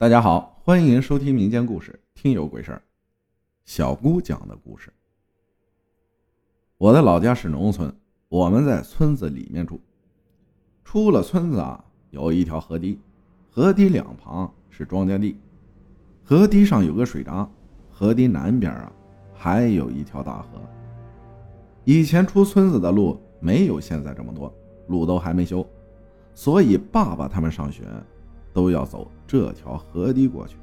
大家好，欢迎收听民间故事《听有鬼事儿》。小姑讲的故事。我的老家是农村，我们在村子里面住。出了村子啊，有一条河堤，河堤两旁是庄稼地，河堤上有个水闸，河堤南边啊还有一条大河。以前出村子的路没有现在这么多，路都还没修，所以爸爸他们上学。都要走这条河堤过去。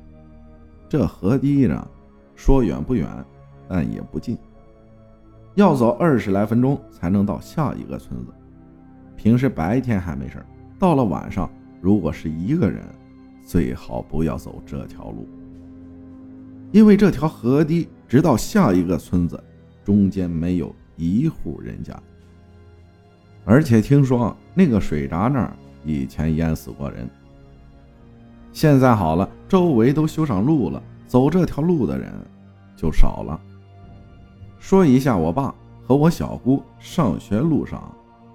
这河堤呢，说远不远，但也不近，要走二十来分钟才能到下一个村子。平时白天还没事到了晚上，如果是一个人，最好不要走这条路，因为这条河堤直到下一个村子，中间没有一户人家。而且听说那个水闸那儿以前淹死过人。现在好了，周围都修上路了，走这条路的人就少了。说一下我爸和我小姑上学路上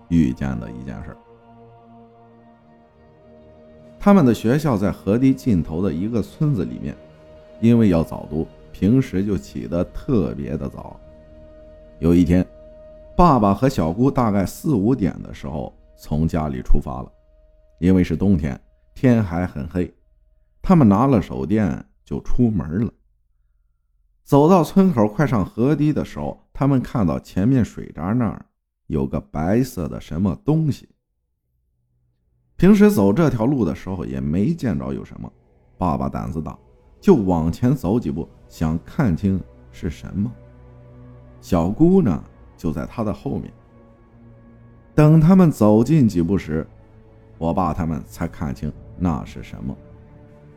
遇见的一件事。他们的学校在河堤尽头的一个村子里面，因为要早读，平时就起得特别的早。有一天，爸爸和小姑大概四五点的时候从家里出发了，因为是冬天，天还很黑。他们拿了手电就出门了。走到村口快上河堤的时候，他们看到前面水闸那儿有个白色的什么东西。平时走这条路的时候也没见着有什么。爸爸胆子大，就往前走几步，想看清是什么。小姑呢就在他的后面。等他们走近几步时，我爸他们才看清那是什么。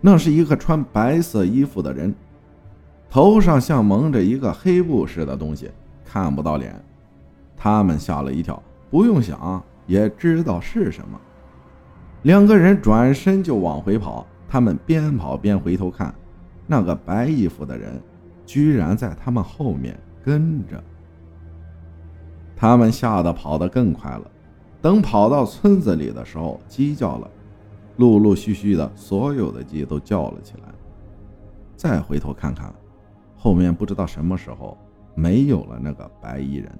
那是一个穿白色衣服的人，头上像蒙着一个黑布似的东西，看不到脸。他们吓了一跳，不用想也知道是什么。两个人转身就往回跑，他们边跑边回头看，那个白衣服的人居然在他们后面跟着。他们吓得跑得更快了。等跑到村子里的时候，鸡叫了。陆陆续续的，所有的鸡都叫了起来。再回头看看，后面不知道什么时候没有了那个白衣人。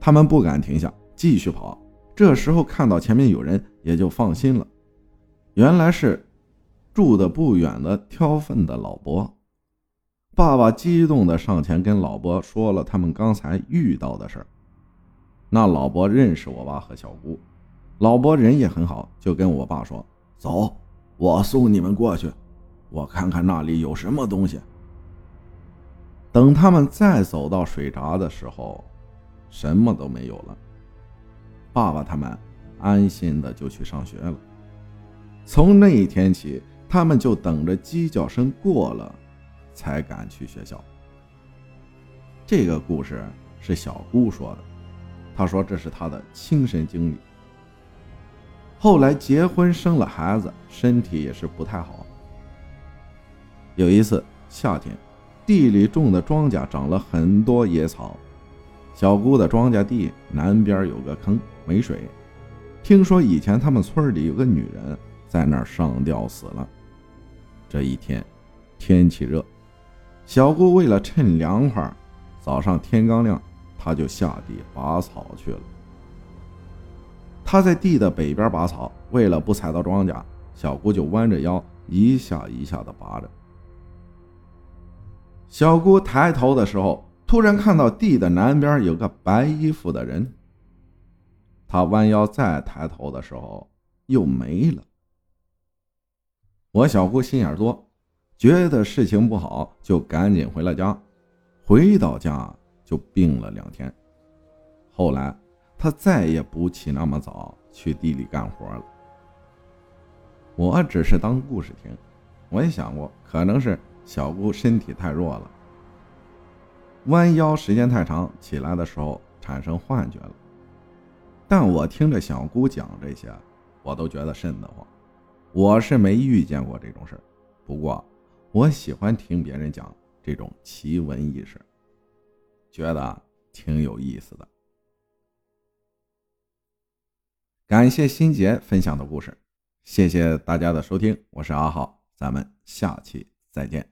他们不敢停下，继续跑。这时候看到前面有人，也就放心了。原来是住的不远的挑粪的老伯。爸爸激动的上前跟老伯说了他们刚才遇到的事儿。那老伯认识我爸和小姑。老伯人也很好，就跟我爸说：“走，我送你们过去，我看看那里有什么东西。”等他们再走到水闸的时候，什么都没有了。爸爸他们安心的就去上学了。从那一天起，他们就等着鸡叫声过了，才敢去学校。这个故事是小姑说的，她说这是她的亲身经历。后来结婚生了孩子，身体也是不太好。有一次夏天，地里种的庄稼长了很多野草，小姑的庄稼地南边有个坑没水。听说以前他们村里有个女人在那儿上吊死了。这一天天气热，小姑为了趁凉快，早上天刚亮，她就下地拔草去了。他在地的北边拔草，为了不踩到庄稼，小姑就弯着腰，一下一下的拔着。小姑抬头的时候，突然看到地的南边有个白衣服的人。她弯腰再抬头的时候，又没了。我小姑心眼多，觉得事情不好，就赶紧回了家。回到家就病了两天，后来。他再也不起那么早去地里干活了。我只是当故事听，我也想过，可能是小姑身体太弱了，弯腰时间太长，起来的时候产生幻觉了。但我听着小姑讲这些，我都觉得瘆得慌。我是没遇见过这种事不过我喜欢听别人讲这种奇闻异事，觉得挺有意思的。感谢心杰分享的故事，谢谢大家的收听，我是阿浩，咱们下期再见。